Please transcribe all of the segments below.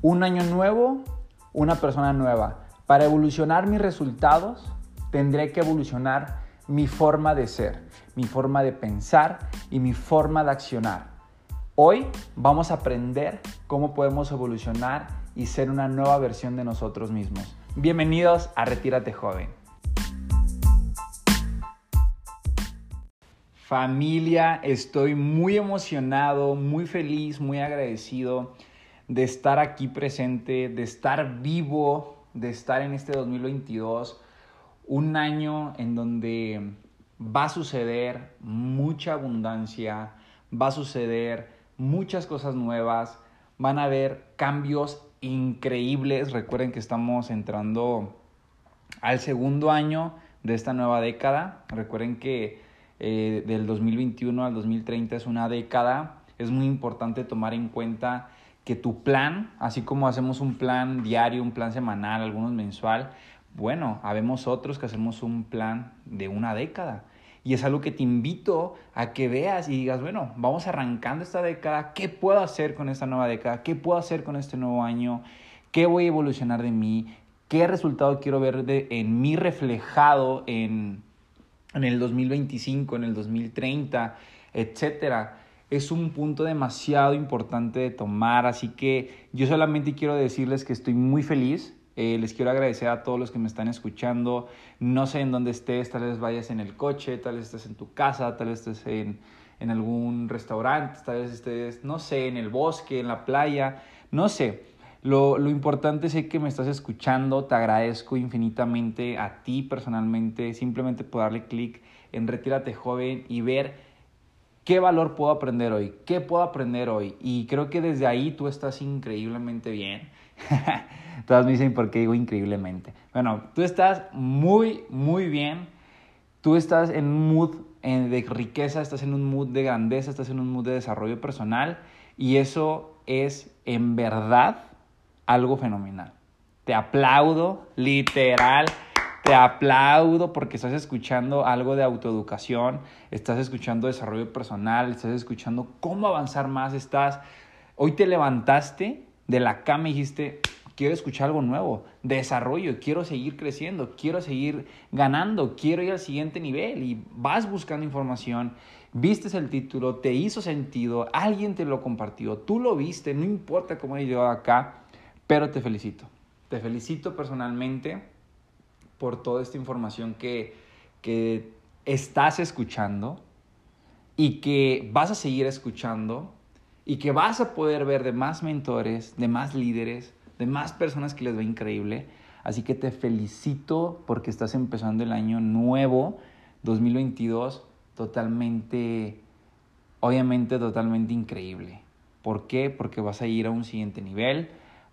Un año nuevo, una persona nueva. Para evolucionar mis resultados, tendré que evolucionar mi forma de ser, mi forma de pensar y mi forma de accionar. Hoy vamos a aprender cómo podemos evolucionar y ser una nueva versión de nosotros mismos. Bienvenidos a Retírate Joven. Familia, estoy muy emocionado, muy feliz, muy agradecido de estar aquí presente, de estar vivo, de estar en este 2022, un año en donde va a suceder mucha abundancia, va a suceder muchas cosas nuevas, van a haber cambios increíbles. Recuerden que estamos entrando al segundo año de esta nueva década. Recuerden que eh, del 2021 al 2030 es una década. Es muy importante tomar en cuenta que tu plan, así como hacemos un plan diario, un plan semanal, algunos mensual, bueno, habemos otros que hacemos un plan de una década. Y es algo que te invito a que veas y digas, bueno, vamos arrancando esta década, ¿qué puedo hacer con esta nueva década? ¿Qué puedo hacer con este nuevo año? ¿Qué voy a evolucionar de mí? ¿Qué resultado quiero ver de, en mí reflejado en, en el 2025, en el 2030, etcétera? Es un punto demasiado importante de tomar, así que yo solamente quiero decirles que estoy muy feliz. Eh, les quiero agradecer a todos los que me están escuchando. No sé en dónde estés, tal vez vayas en el coche, tal vez estés en tu casa, tal vez estés en, en algún restaurante, tal vez estés, no sé, en el bosque, en la playa, no sé. Lo, lo, importante es que me estás escuchando, te agradezco infinitamente a ti personalmente, simplemente por darle clic en Retírate Joven y ver ¿Qué valor puedo aprender hoy? ¿Qué puedo aprender hoy? Y creo que desde ahí tú estás increíblemente bien. Todas me dicen por qué digo increíblemente. Bueno, tú estás muy, muy bien. Tú estás en un mood de riqueza, estás en un mood de grandeza, estás en un mood de desarrollo personal. Y eso es en verdad algo fenomenal. Te aplaudo, literal. Te aplaudo porque estás escuchando algo de autoeducación, estás escuchando desarrollo personal, estás escuchando cómo avanzar más, estás... Hoy te levantaste de la cama y dijiste, quiero escuchar algo nuevo, desarrollo, quiero seguir creciendo, quiero seguir ganando, quiero ir al siguiente nivel y vas buscando información, vistes el título, te hizo sentido, alguien te lo compartió, tú lo viste, no importa cómo he llegado acá, pero te felicito. Te felicito personalmente por toda esta información que, que estás escuchando y que vas a seguir escuchando y que vas a poder ver de más mentores, de más líderes, de más personas que les va increíble. Así que te felicito porque estás empezando el año nuevo, 2022, totalmente, obviamente totalmente increíble. ¿Por qué? Porque vas a ir a un siguiente nivel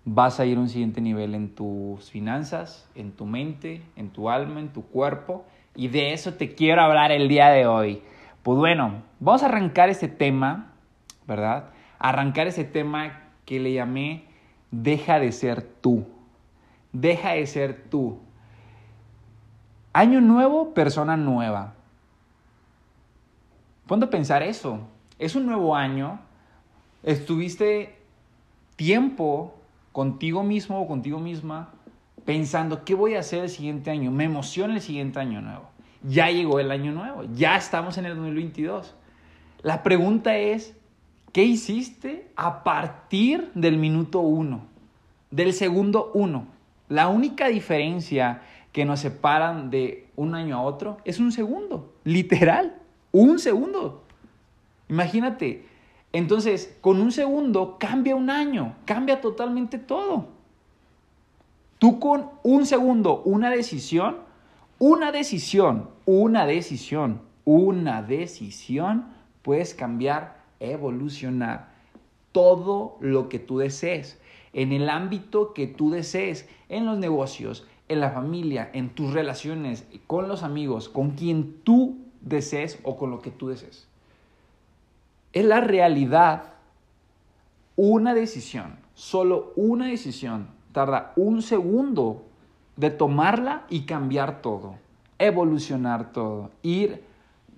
vas a ir a un siguiente nivel en tus finanzas, en tu mente, en tu alma, en tu cuerpo. Y de eso te quiero hablar el día de hoy. Pues bueno, vamos a arrancar ese tema, ¿verdad? Arrancar ese tema que le llamé Deja de ser tú. Deja de ser tú. Año nuevo, persona nueva. Ponte a pensar eso. Es un nuevo año. Estuviste tiempo contigo mismo o contigo misma pensando, ¿qué voy a hacer el siguiente año? Me emociona el siguiente año nuevo. Ya llegó el año nuevo, ya estamos en el 2022. La pregunta es, ¿qué hiciste a partir del minuto uno? Del segundo uno. La única diferencia que nos separan de un año a otro es un segundo, literal, un segundo. Imagínate, entonces, con un segundo cambia un año, cambia totalmente todo. Tú con un segundo, una decisión, una decisión, una decisión, una decisión, puedes cambiar, evolucionar todo lo que tú desees, en el ámbito que tú desees, en los negocios, en la familia, en tus relaciones, con los amigos, con quien tú desees o con lo que tú desees es la realidad. Una decisión, solo una decisión, tarda un segundo de tomarla y cambiar todo, evolucionar todo, ir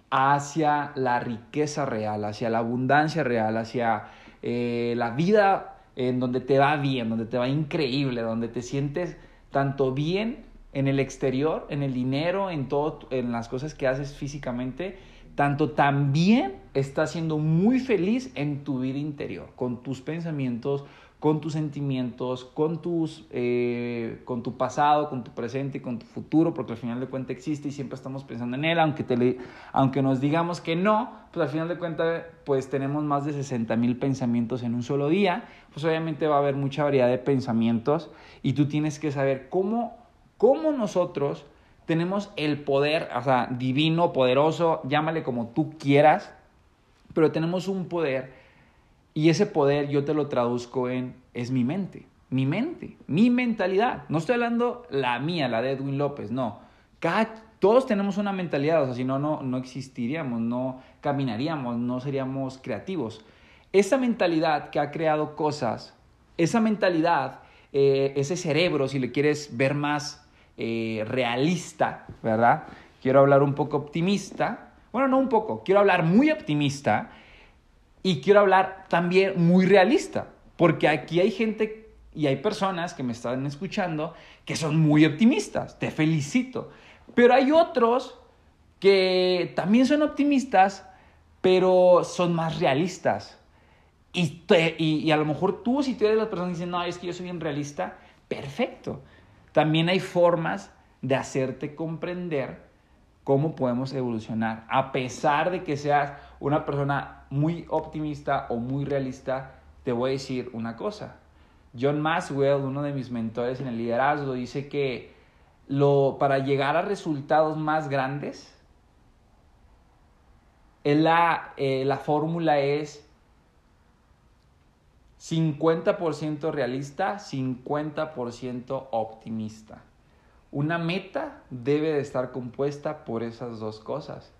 hacia la riqueza real, hacia la abundancia real, hacia eh, la vida en donde te va bien, donde te va increíble, donde te sientes tanto bien en el exterior, en el dinero, en todo, en las cosas que haces físicamente, tanto también estás siendo muy feliz en tu vida interior, con tus pensamientos, con tus sentimientos, con, tus, eh, con tu pasado, con tu presente y con tu futuro, porque al final de cuentas existe y siempre estamos pensando en él, aunque, te aunque nos digamos que no, pues al final de cuentas pues tenemos más de 60 mil pensamientos en un solo día, pues obviamente va a haber mucha variedad de pensamientos y tú tienes que saber cómo, cómo nosotros tenemos el poder, o sea, divino, poderoso, llámale como tú quieras, pero tenemos un poder y ese poder yo te lo traduzco en, es mi mente, mi mente, mi mentalidad. No estoy hablando la mía, la de Edwin López, no. todos tenemos una mentalidad, o sea, si no, no, no existiríamos, no caminaríamos, no seríamos creativos. Esa mentalidad que ha creado cosas, esa mentalidad, eh, ese cerebro, si le quieres ver más eh, realista, ¿verdad? Quiero hablar un poco optimista. Bueno, no un poco, quiero hablar muy optimista y quiero hablar también muy realista, porque aquí hay gente y hay personas que me están escuchando que son muy optimistas, te felicito. Pero hay otros que también son optimistas, pero son más realistas. Y, y, a lo mejor tú, si tú eres la persona que dice, no, es que yo soy bien realista, perfecto. También hay formas de hacerte comprender cómo podemos evolucionar. A pesar de que seas una persona muy optimista o muy realista, te voy a decir una cosa. John Maxwell, uno de mis mentores en el liderazgo, dice que para llegar a resultados más grandes, la, eh, la fórmula es 50% realista, 50% optimista. Una meta debe de estar compuesta por esas dos cosas.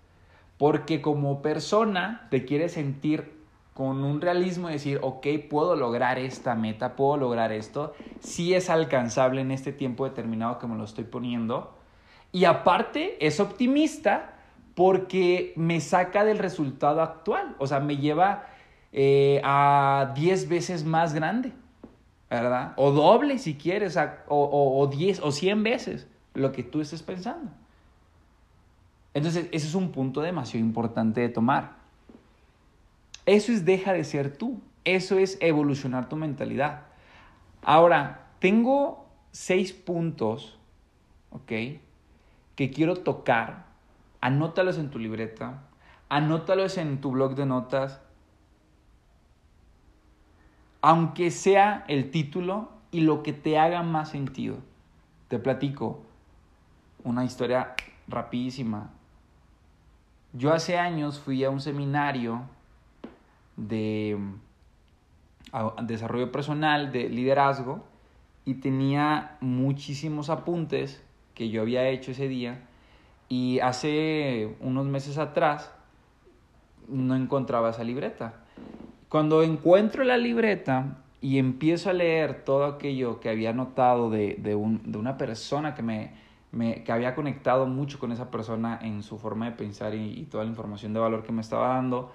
Porque como persona te quieres sentir con un realismo y decir, ok, puedo lograr esta meta, puedo lograr esto, si es alcanzable en este tiempo determinado que me lo estoy poniendo. Y aparte es optimista porque me saca del resultado actual, o sea, me lleva eh, a 10 veces más grande. ¿verdad? O doble si quieres, o, o, 10 o 100 veces lo que tú estés pensando. Entonces, ese es un punto demasiado importante de tomar. Eso es deja de ser tú. Eso es evolucionar tu mentalidad. Ahora, tengo seis puntos, ¿ok? Que quiero tocar. Anótalos en tu libreta. Anótalos en tu blog de notas aunque sea el título y lo que te haga más sentido. Te platico una historia rapidísima. Yo hace años fui a un seminario de desarrollo personal, de liderazgo, y tenía muchísimos apuntes que yo había hecho ese día. Y hace unos meses atrás no encontraba esa libreta. Cuando encuentro la libreta y empiezo a leer todo aquello que había notado de, de, una persona que me, me, que había conectado mucho con esa persona en su forma de pensar y, toda la información de valor que me estaba dando,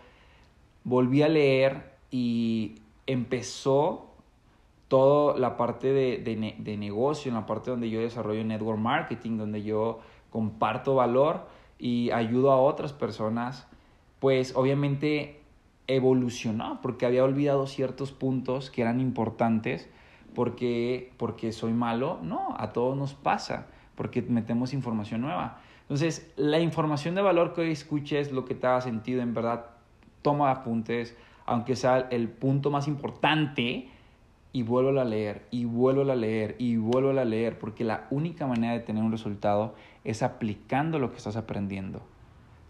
volví a leer y empezó toda la parte de, de, de, negocio, en la parte donde yo desarrollo network marketing, donde yo comparto valor y ayudo a otras personas, pues obviamente evolucionó, porque había olvidado ciertos puntos que eran importantes, porque, porque soy malo, no, a todos nos pasa, porque metemos información nueva. Entonces, la información de valor que hoy escuches, lo que te haga sentido, en verdad, toma apuntes, aunque sea el punto más importante, y vuelvo a leer, y vuelvo a leer, y vuelvo a leer, porque la única manera de tener un resultado es aplicando lo que estás aprendiendo.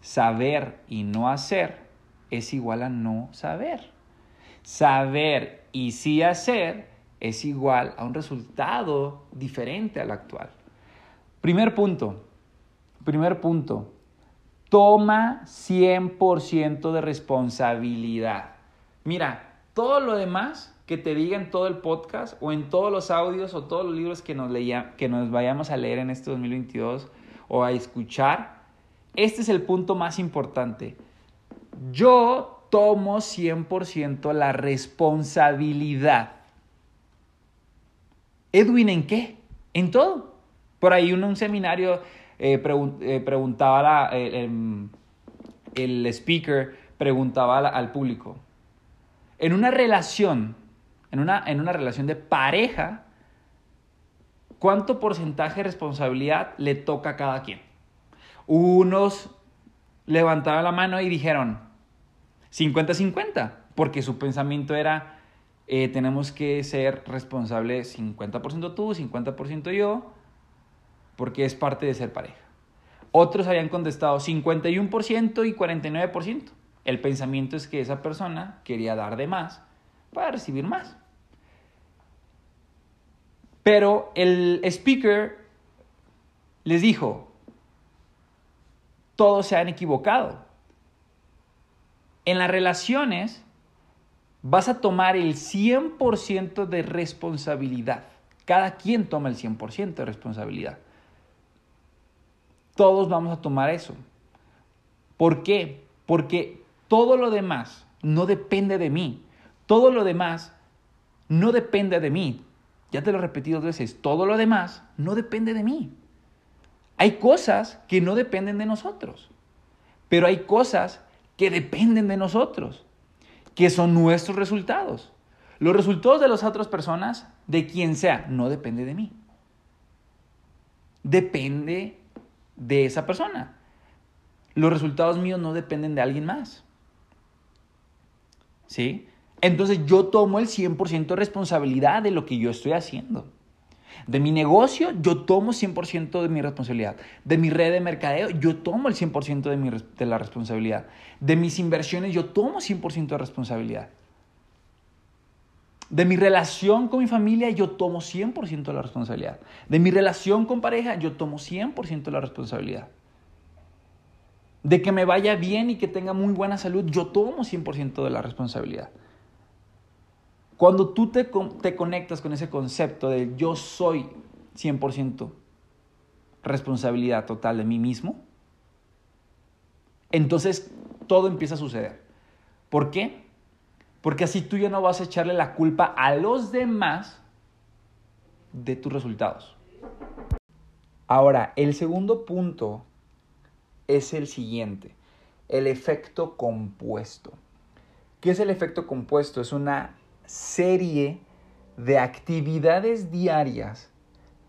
Saber y no hacer es igual a no saber. Saber y sí hacer es igual a un resultado diferente al actual. Primer punto, primer punto, toma 100% de responsabilidad. Mira, todo lo demás que te diga en todo el podcast o en todos los audios o todos los libros que nos, que nos vayamos a leer en este 2022 o a escuchar, este es el punto más importante. Yo tomo 100% la responsabilidad Edwin, ¿en qué? En todo. Por ahí en un seminario eh, eh, preguntaba el, speaker, preguntaba al público, en una relación, en una, en una relación de pareja, ¿cuánto porcentaje de responsabilidad le toca a cada quien? Unos levantaron la mano y dijeron 50-50, porque su pensamiento era, eh, tenemos que ser responsables 50% tú, 50% yo, porque es parte de ser pareja. Otros habían contestado 51% y 49%. El pensamiento es que esa persona quería dar de más para recibir más. Pero el speaker les dijo, todos se han equivocado. En las relaciones vas a tomar el 100% de responsabilidad. Cada quien toma el 100% de responsabilidad. Todos vamos a tomar eso. ¿Por qué? Porque todo lo demás no depende de mí. Todo lo demás no depende de mí. Ya te lo he repetido dos veces. Todo lo demás no depende de mí. Hay cosas que no dependen de nosotros, pero hay cosas que dependen de nosotros, que son nuestros resultados. Los resultados de las otras personas, de quien sea, no depende de mí. Depende de esa persona. Los resultados míos no dependen de alguien más. ¿Sí? Entonces yo tomo el 100% de responsabilidad de lo que yo estoy haciendo. De mi negocio, yo tomo 100% de mi responsabilidad. De mi red de mercadeo, yo tomo el 100% de, mi, de la responsabilidad. De mis inversiones, yo tomo 100% de responsabilidad. De mi relación con mi familia, yo tomo 100% de la responsabilidad. De mi relación con pareja, yo tomo 100% de la responsabilidad. De que me vaya bien y que tenga muy buena salud, yo tomo 100% de la responsabilidad. Cuando tú te, te conectas con ese concepto de yo soy 100% responsabilidad total de mí mismo, entonces todo empieza a suceder. ¿Por qué? Porque así tú ya no vas a echarle la culpa a los demás de tus resultados. Ahora, el segundo punto es el siguiente, el efecto compuesto. ¿Qué es el efecto compuesto? Es una serie de actividades diarias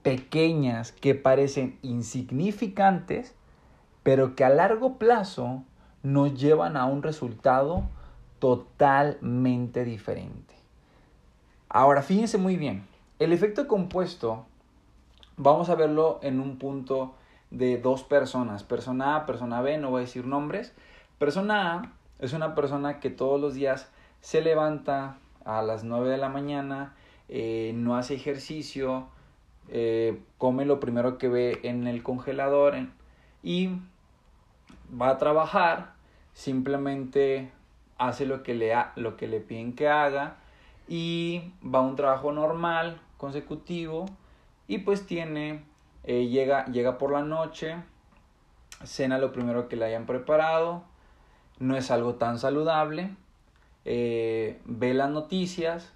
pequeñas que parecen insignificantes, pero que a largo plazo nos llevan a un resultado totalmente diferente. Ahora, fíjense muy bien, el efecto compuesto vamos a verlo en un punto de dos personas, persona A, persona B, no voy a decir nombres. Persona A es una persona que todos los días se levanta, a las 9 de la mañana, eh, no hace ejercicio, eh, come lo primero que ve en el congelador y va a trabajar, simplemente hace lo que, le lo que le piden que haga y va a un trabajo normal, consecutivo y pues tiene, eh, llega, llega por la noche, cena lo primero que le hayan preparado, no es algo tan saludable, eh, ve las noticias,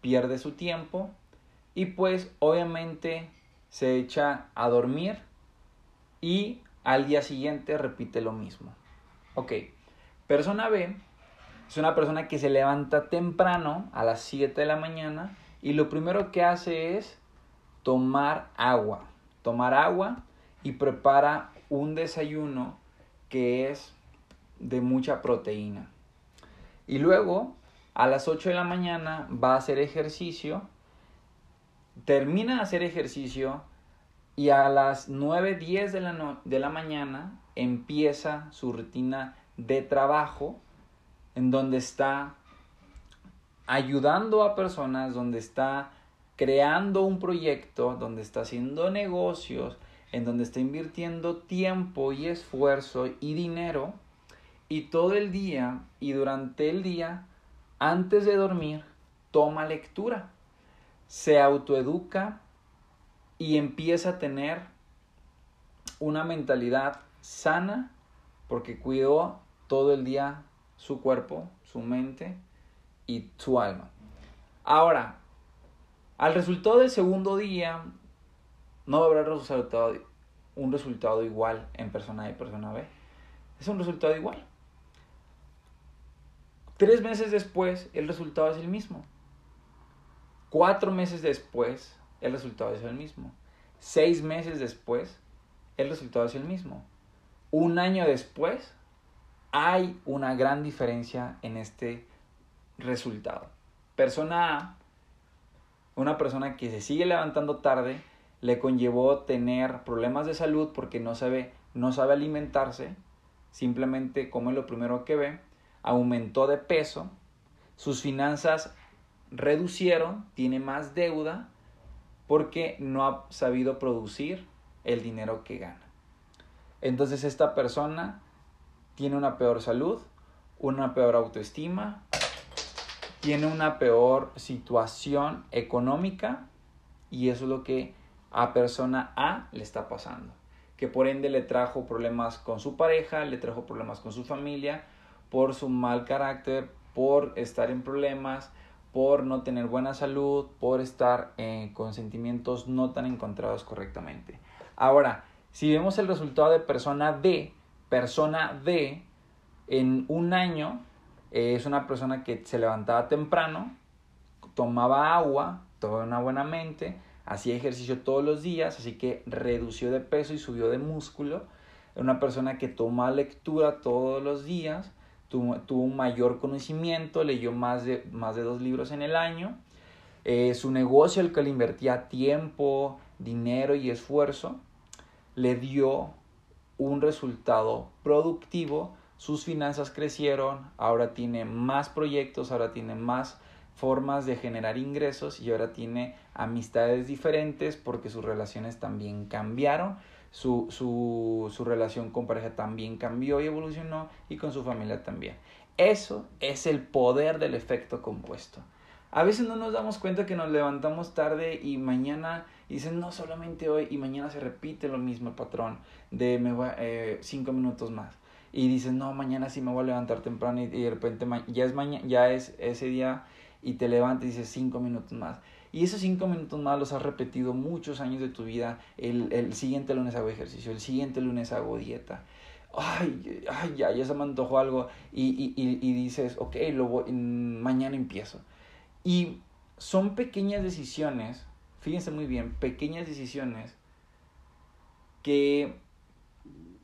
pierde su tiempo y pues obviamente se echa a dormir y al día siguiente repite lo mismo. Ok, persona B es una persona que se levanta temprano a las 7 de la mañana y lo primero que hace es tomar agua, tomar agua y prepara un desayuno que es de mucha proteína. Y luego, a las 8 de la mañana, va a hacer ejercicio, termina de hacer ejercicio y a las 9, 10 de la, de la mañana empieza su rutina de trabajo en donde está ayudando a personas, donde está creando un proyecto, donde está haciendo negocios, en donde está invirtiendo tiempo y esfuerzo y dinero y todo el día y durante el día, antes de dormir, toma lectura, se autoeduca y empieza a tener una mentalidad sana porque cuidó todo el día su cuerpo, su mente y su alma. Ahora, Al resultado del segundo día, no haber resultado, un resultado igual en persona A y persona B. Es un resultado igual. Tres meses después, el resultado es el mismo. Cuatro meses después, el resultado es el mismo. Seis meses después, el resultado es el mismo. Un año después, hay una gran diferencia en este resultado. Persona A, una persona que se sigue levantando tarde, le conllevó tener problemas de salud porque no sabe, no sabe alimentarse, simplemente come lo primero que ve, aumentó de peso, sus finanzas reducieron, tiene más deuda porque no ha sabido producir el dinero que gana. Entonces esta persona tiene una peor salud, una peor autoestima, tiene una peor situación económica y eso es lo que a persona A le está pasando. Que por ende le trajo problemas con su pareja, le trajo problemas con su familia, por su mal carácter, por estar en problemas, por no tener buena salud, por estar con sentimientos no tan encontrados correctamente. Ahora, si vemos el resultado de persona D, persona D en un año eh, es una persona que se levantaba temprano, tomaba agua, tomaba una buena mente, hacía ejercicio todos los días, así que redució de peso y subió de músculo. Una persona que toma lectura todos los días, tuvo, un mayor conocimiento, leyó más de, más de dos libros en el año. Eh, su negocio, el que le invertía tiempo, dinero y esfuerzo, le dio un resultado productivo. Sus finanzas crecieron, ahora tiene más proyectos, ahora tiene más formas de generar ingresos y ahora tiene amistades diferentes porque sus relaciones también cambiaron, su, su, su relación con pareja también cambió y evolucionó y con su familia también. Eso es el poder del efecto compuesto. A veces no nos damos cuenta que nos levantamos tarde y mañana dicen no solamente hoy y mañana se repite lo mismo el patrón de me voy, eh, cinco minutos más y dices no mañana sí me voy a levantar temprano y, y de repente ya es mañana ya es ese día y te levantas y dices cinco minutos más. Y esos cinco minutos más los has repetido muchos años de tu vida. El, el siguiente lunes hago ejercicio, el siguiente lunes hago dieta. Ay, ay, ya, ya se me antojó algo. Y, y, y, dices, ok, lo mañana empiezo. Y son pequeñas decisiones, fíjense muy bien, pequeñas decisiones que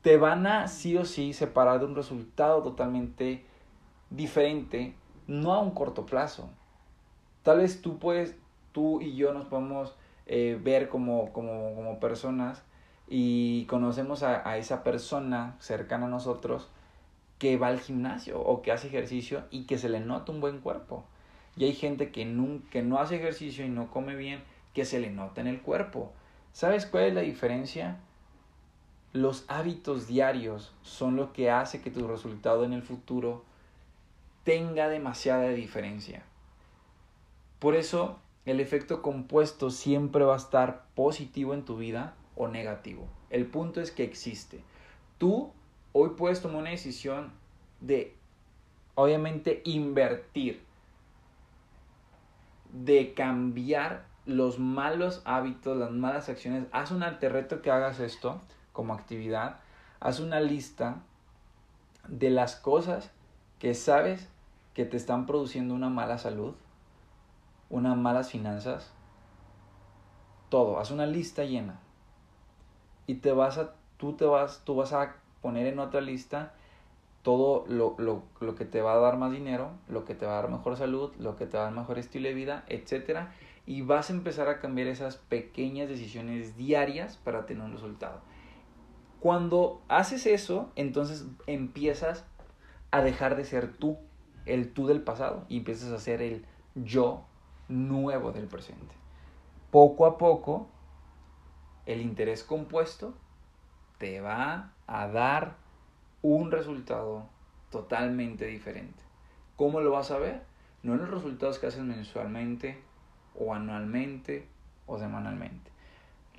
te van a sí o sí separar de un resultado totalmente diferente, no a un corto plazo, Tal vez tú puedes, tú y yo nos podemos eh, ver como, como, como, personas y conocemos a, a, esa persona cercana a nosotros que va al gimnasio o que hace ejercicio y que se le nota un buen cuerpo. Y hay gente que, que no hace ejercicio y no come bien, que se le nota en el cuerpo. ¿Sabes cuál es la diferencia? Los hábitos diarios son lo que hace que tu resultado en el futuro tenga demasiada diferencia. Por eso el efecto compuesto siempre va a estar positivo en tu vida o negativo. El punto es que existe. Tú hoy puedes tomar una decisión de, obviamente, invertir, de cambiar los malos hábitos, las malas acciones. Haz un reto que hagas esto como actividad. Haz una lista de las cosas que sabes que te están produciendo una mala salud unas malas finanzas, todo, haz una lista llena. Y te vas a, tú te vas, tú vas a poner en otra lista todo lo, lo, lo, que te va a dar más dinero, lo que te va a dar mejor salud, lo que te va a dar mejor estilo de vida, etc. Y vas a empezar a cambiar esas pequeñas decisiones diarias para tener un resultado. Cuando haces eso, entonces empiezas a dejar de ser tú, el tú del pasado, y empiezas a ser el yo nuevo del presente. Poco a poco, el interés compuesto te va a dar un resultado totalmente diferente. ¿Cómo lo vas a ver? No en los resultados que haces mensualmente o anualmente o semanalmente.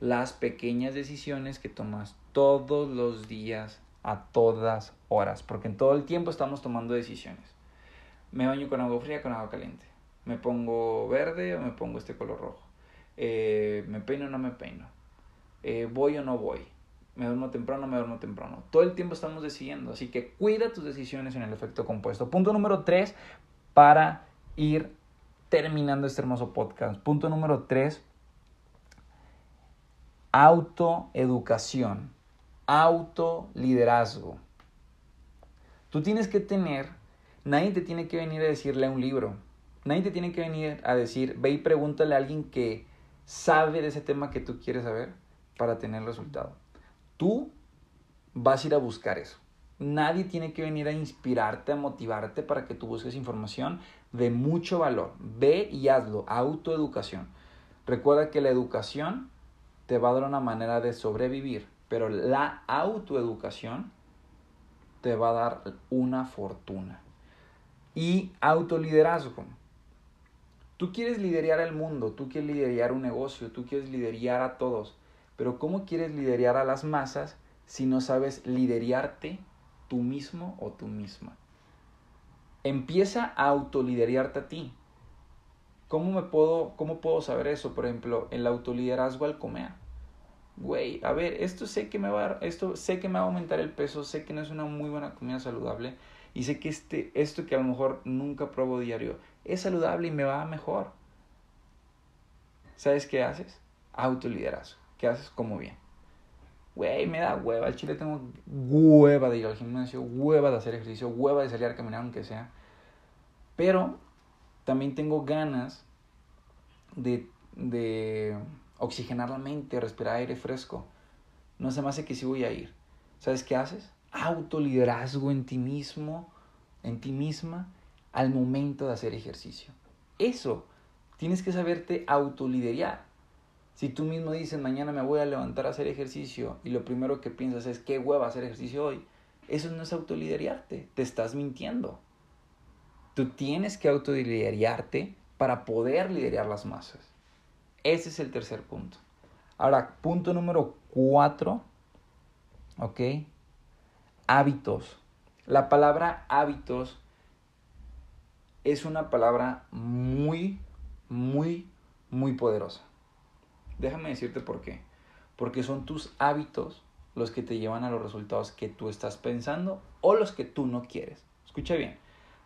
Las pequeñas decisiones que tomas todos los días a todas horas, porque en todo el tiempo estamos tomando decisiones. Me baño con agua fría, con agua caliente me pongo verde o me pongo este color rojo. Eh, ¿Me peino o no me peino? Eh, ¿Voy o no voy? ¿Me duermo temprano o me duermo temprano? Todo el tiempo estamos decidiendo, así que cuida tus decisiones en el efecto compuesto. Punto número tres para ir terminando este hermoso podcast. Punto número tres, autoeducación, autoliderazgo. Tú tienes que tener, nadie te tiene que venir a decirle un libro, nadie te tiene que venir a decir, ve y pregúntale a alguien que sabe de ese tema que tú quieres saber para tener resultado. Tú vas a ir a buscar eso. Nadie tiene que venir a inspirarte, a motivarte para que tú busques información de mucho valor. Ve y hazlo. Autoeducación. Recuerda que la educación te va a dar una manera de sobrevivir, pero la autoeducación te va a dar una fortuna. Y autoliderazgo. Tú quieres liderar el mundo, tú quieres liderar un negocio, tú quieres liderar a todos, pero ¿cómo quieres liderar a las masas si no sabes liderarte tú mismo o tú misma? Empieza a autoliderarte a ti. ¿Cómo me puedo, cómo puedo saber eso? Por ejemplo, el autoliderazgo al comer. Güey, a ver, esto sé que me va esto sé que me va a aumentar el peso, sé que no es una muy buena comida saludable y sé que este, esto que a lo mejor nunca pruebo diario es saludable y me va mejor. ¿Sabes qué haces? Autoliderazgo. ¿Qué haces? Como bien. Güey, me da hueva. Al chile tengo hueva de ir al gimnasio, hueva de hacer ejercicio, hueva de salir a caminar aunque sea. Pero también tengo ganas de, de oxigenar la mente, respirar aire fresco. No se me hace que sí voy a ir. ¿Sabes qué haces? Autoliderazgo en ti mismo, en ti misma, al momento de hacer ejercicio. Eso, tienes que saberte autoliderar. Si tú mismo dices, mañana me voy a levantar a hacer ejercicio y lo primero que piensas es, qué hueva hacer ejercicio hoy, eso no es autoliderarte, te estás mintiendo. Tú tienes que autoliderarte para poder liderar las masas. Ese es el tercer punto. Ahora, punto número cuatro, ¿ok? Hábitos. La palabra hábitos es una palabra muy, muy, muy poderosa. Déjame decirte por qué. Porque son tus hábitos los que te llevan a los resultados que tú estás pensando o los que tú no quieres. Escucha bien.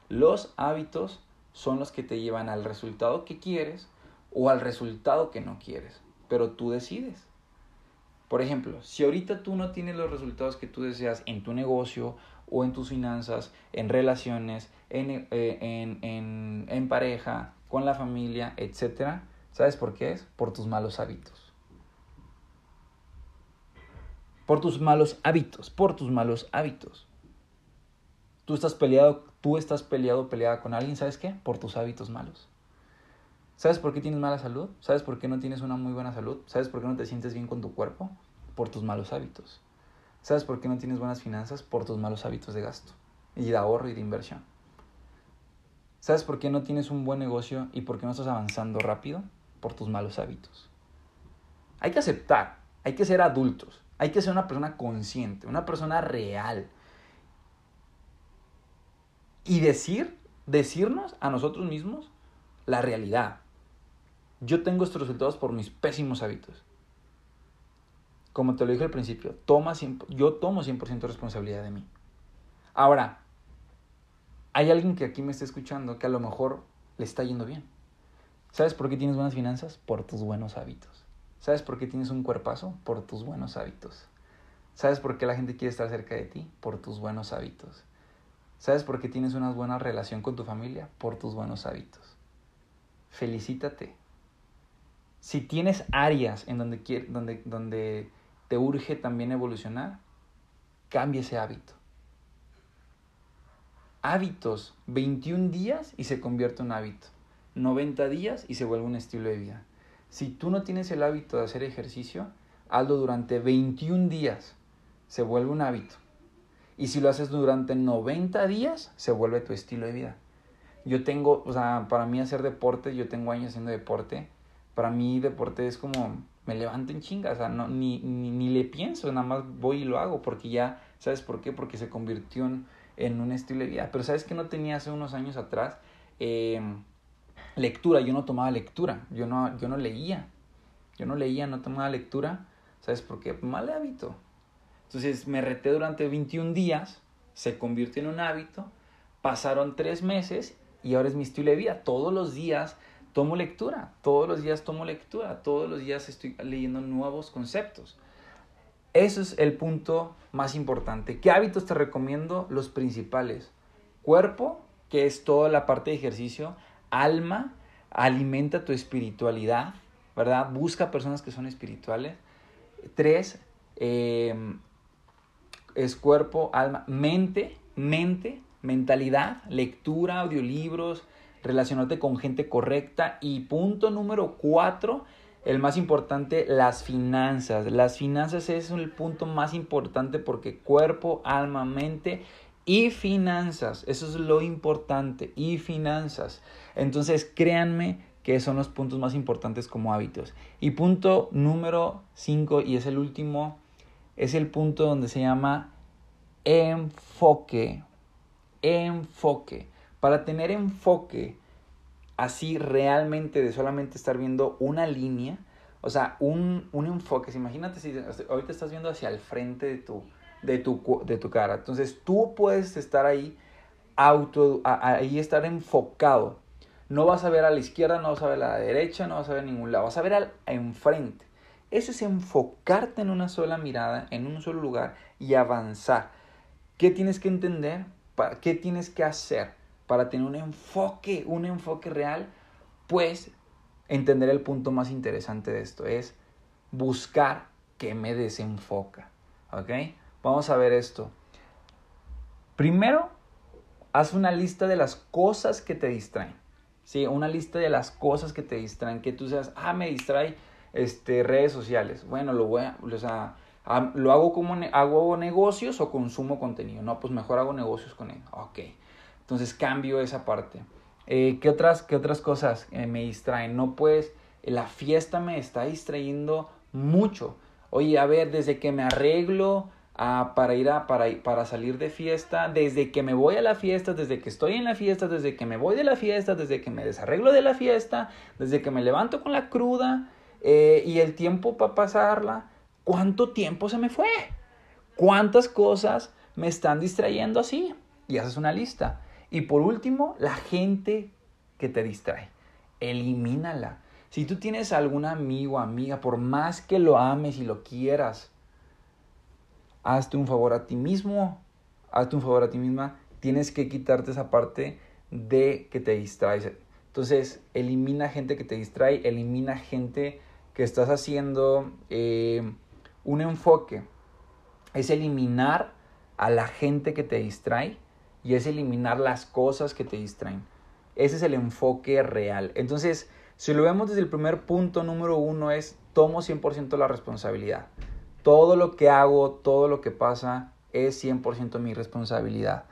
Los hábitos son los que te llevan al resultado que quieres o al resultado que no quieres. Pero tú decides. Por ejemplo, si ahorita tú no tienes los resultados que tú deseas en tu negocio o en tus finanzas, en relaciones, en, eh, en, en, en pareja, con la familia, etc., ¿Sabes por qué es? Por tus malos hábitos. Por tus malos hábitos, por tus malos hábitos. Tú estás peleado, tú estás peleado, peleada con alguien, ¿sabes qué? Por tus hábitos malos. ¿Sabes por qué tienes mala salud? ¿Sabes por qué no tienes una muy buena salud? ¿Sabes por qué no te sientes bien con tu cuerpo? Por tus malos hábitos. ¿Sabes por qué no tienes buenas finanzas? Por tus malos hábitos de gasto y de ahorro y de inversión. ¿Sabes por qué no tienes un buen negocio y por qué no estás avanzando rápido? por tus malos hábitos. Hay que aceptar, hay que ser adultos, hay que ser una persona consciente, una persona real. Y decir, decirnos a nosotros mismos la realidad. Yo tengo estos resultados por mis pésimos hábitos. Como te lo dije al principio, toma yo tomo 100% responsabilidad de mí. Ahora, hay alguien que aquí me está escuchando que a lo mejor le está yendo bien. ¿Sabes por qué tienes buenas finanzas? Por tus buenos hábitos. ¿Sabes por qué tienes un cuerpazo? Por tus buenos hábitos. ¿Sabes por qué la gente quiere estar cerca de ti? Por tus buenos hábitos. ¿Sabes por qué tienes una buena relación con tu familia? Por tus buenos hábitos. Felicítate. Si tienes áreas en donde, donde, donde te urge también evolucionar, cambia ese hábito. Hábitos, 21 días y se convierte en hábito. 90 días y se vuelve un estilo de vida. Si tú no tienes el hábito de hacer ejercicio, hazlo durante 21 días, se vuelve un hábito. Y si lo haces durante 90 días, se vuelve tu estilo de vida. Yo tengo, o sea, para mí hacer deporte, yo tengo años haciendo deporte. Para mí deporte es como, me levanto en chinga, o sea, no, ni, ni, le pienso, nada más voy y lo hago, porque ya, ¿sabes por qué? Porque se convirtió en, en un estilo de vida. Pero ¿sabes que no tenía hace unos años atrás? Eh, lectura, yo no tomaba lectura, yo no, yo no leía. Yo no leía, no tomaba lectura. ¿Sabes por qué? Mal hábito. Entonces me reté durante 21 días, se convirtió en un hábito, pasaron tres meses y ahora es mi estilo de vida. Todos los días tomo lectura, todos los días tomo lectura, todos los días estoy leyendo nuevos conceptos. Eso es el punto más importante. ¿Qué hábitos te recomiendo? Los principales. Cuerpo, que es toda la parte de ejercicio. Alma, alimenta tu espiritualidad, ¿verdad? Busca personas que son espirituales. Tres, em, es cuerpo, alma, mente, mente, mentalidad, lectura, audiolibros, relacionarte con gente correcta. Y punto número cuatro, el más importante, las finanzas. Las finanzas es el punto más importante porque cuerpo, alma, mente y finanzas. Eso es lo importante. Y finanzas. Entonces, créanme que son los puntos más importantes como hábitos. Y punto número 5, y es el último, es el punto donde se llama enfoque. Enfoque. Para tener enfoque, así realmente de solamente estar viendo una línea, o sea, un, un enfoque. Imagínate si ahorita estás viendo hacia el frente de tu, de tu, de tu cara. Entonces tú puedes estar ahí, auto, ahí estar enfocado. No vas a ver a la izquierda, no vas a ver a la derecha, no vas a ver a ningún lado, vas a ver al enfrente. Eso es enfocarte en una sola mirada, en un solo lugar y avanzar. ¿Qué tienes que entender? ¿Qué tienes que hacer? Para tener un enfoque, un enfoque real, pues entender el punto más interesante de esto es buscar que me desenfoca. ¿Ok? Vamos a ver esto. Primero, haz una lista de las cosas que te distraen. Sí, una lista de las cosas que te distraen, que tú seas, ah, me distrae este, redes sociales. Bueno, lo voy a, o sea, lo hago como hago negocios o consumo contenido. No, pues mejor hago negocios con él. Ok. Entonces cambio esa parte. Eh, ¿qué, otras, ¿Qué otras cosas eh, me distraen? No pues, la fiesta me está distrayendo mucho. Oye, a ver, desde que me arreglo para ir a, para, para salir de fiesta, desde que me voy a la fiesta, desde que estoy en la fiesta, desde que me voy de la fiesta, desde que me desarreglo de la fiesta, desde que me levanto con la cruda eh, y el tiempo para pasarla, ¿cuánto tiempo se me fue? ¿Cuántas cosas me están distrayendo así? Y haces una lista. Y por último, la gente que te distrae. Elimínala. Si tú tienes algún amigo amiga, por más que lo ames y lo quieras, hazte un favor a ti mismo, hazte un favor a ti misma, tienes que quitarte esa parte de que te distraes. Entonces, elimina gente que te distrae, elimina gente que estás haciendo eh, un enfoque. Es eliminar a la gente que te distrae y es eliminar las cosas que te distraen. Ese es el enfoque real. Entonces, si lo vemos desde el primer punto número uno es tomo 100% la responsabilidad. Todo lo que hago, todo lo que pasa es 100% mi responsabilidad.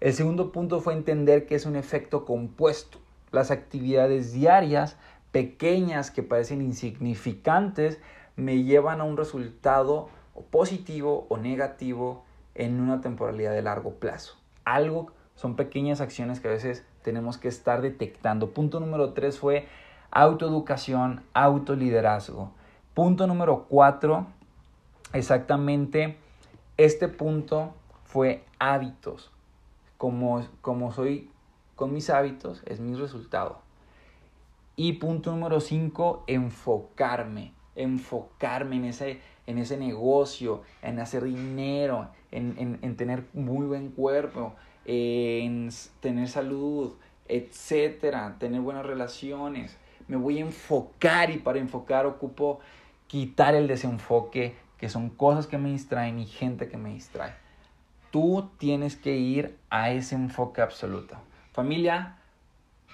El segundo punto fue entender que es un efecto compuesto. Las actividades diarias, pequeñas que parecen insignificantes, me llevan a un resultado positivo o negativo en una temporalidad de largo plazo algo, son pequeñas acciones que a veces tenemos que estar detectando. Punto número tres fue autoeducación, autoliderazgo. Punto número cuatro, exactamente este punto fue hábitos. Como, como soy con mis hábitos, es mi resultado. Y punto número cinco, enfocarme. Enfocarme en ese, en ese negocio, en hacer dinero, en, tener muy buen cuerpo, en tener salud, etcétera, tener buenas relaciones. Me voy a enfocar y para enfocar ocupo quitar el desenfoque, que son cosas que me distraen y gente que me distrae. Tú tienes que ir a ese enfoque absoluto. Familia,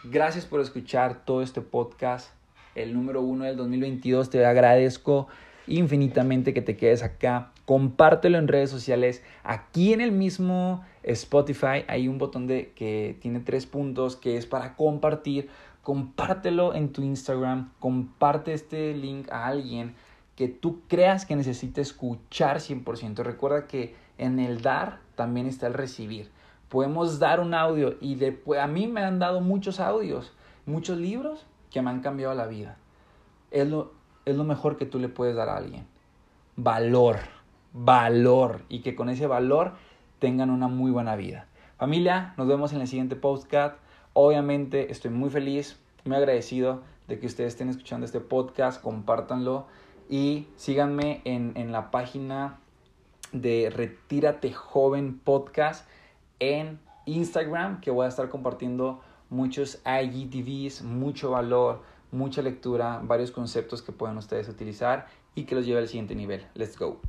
gracias por escuchar todo este podcast, el número uno del 2022. Te agradezco infinitamente que te quedes acá. Compártelo en redes sociales. Aquí en el mismo Spotify hay un botón de, que tiene tres puntos que es para compartir. Compártelo en tu Instagram. Comparte este link a alguien que tú creas que necesite escuchar 100%. Recuerda que en el dar también está el recibir. Podemos dar un audio y después, a mí me han dado muchos audios, muchos libros que me han cambiado la vida. Es lo, es lo mejor que tú le puedes dar a alguien. Valor, valor y que con ese valor tengan una muy buena vida. Familia, nos vemos en el siguiente podcast. Obviamente estoy muy feliz, muy agradecido de que ustedes estén escuchando este podcast, compártanlo y síganme en, en la página de Retírate Joven Podcast en Instagram, que voy a estar compartiendo muchos IGTVs, mucho valor, mucha lectura, varios conceptos que pueden ustedes utilizar y que los lleve al siguiente nivel. Let's go.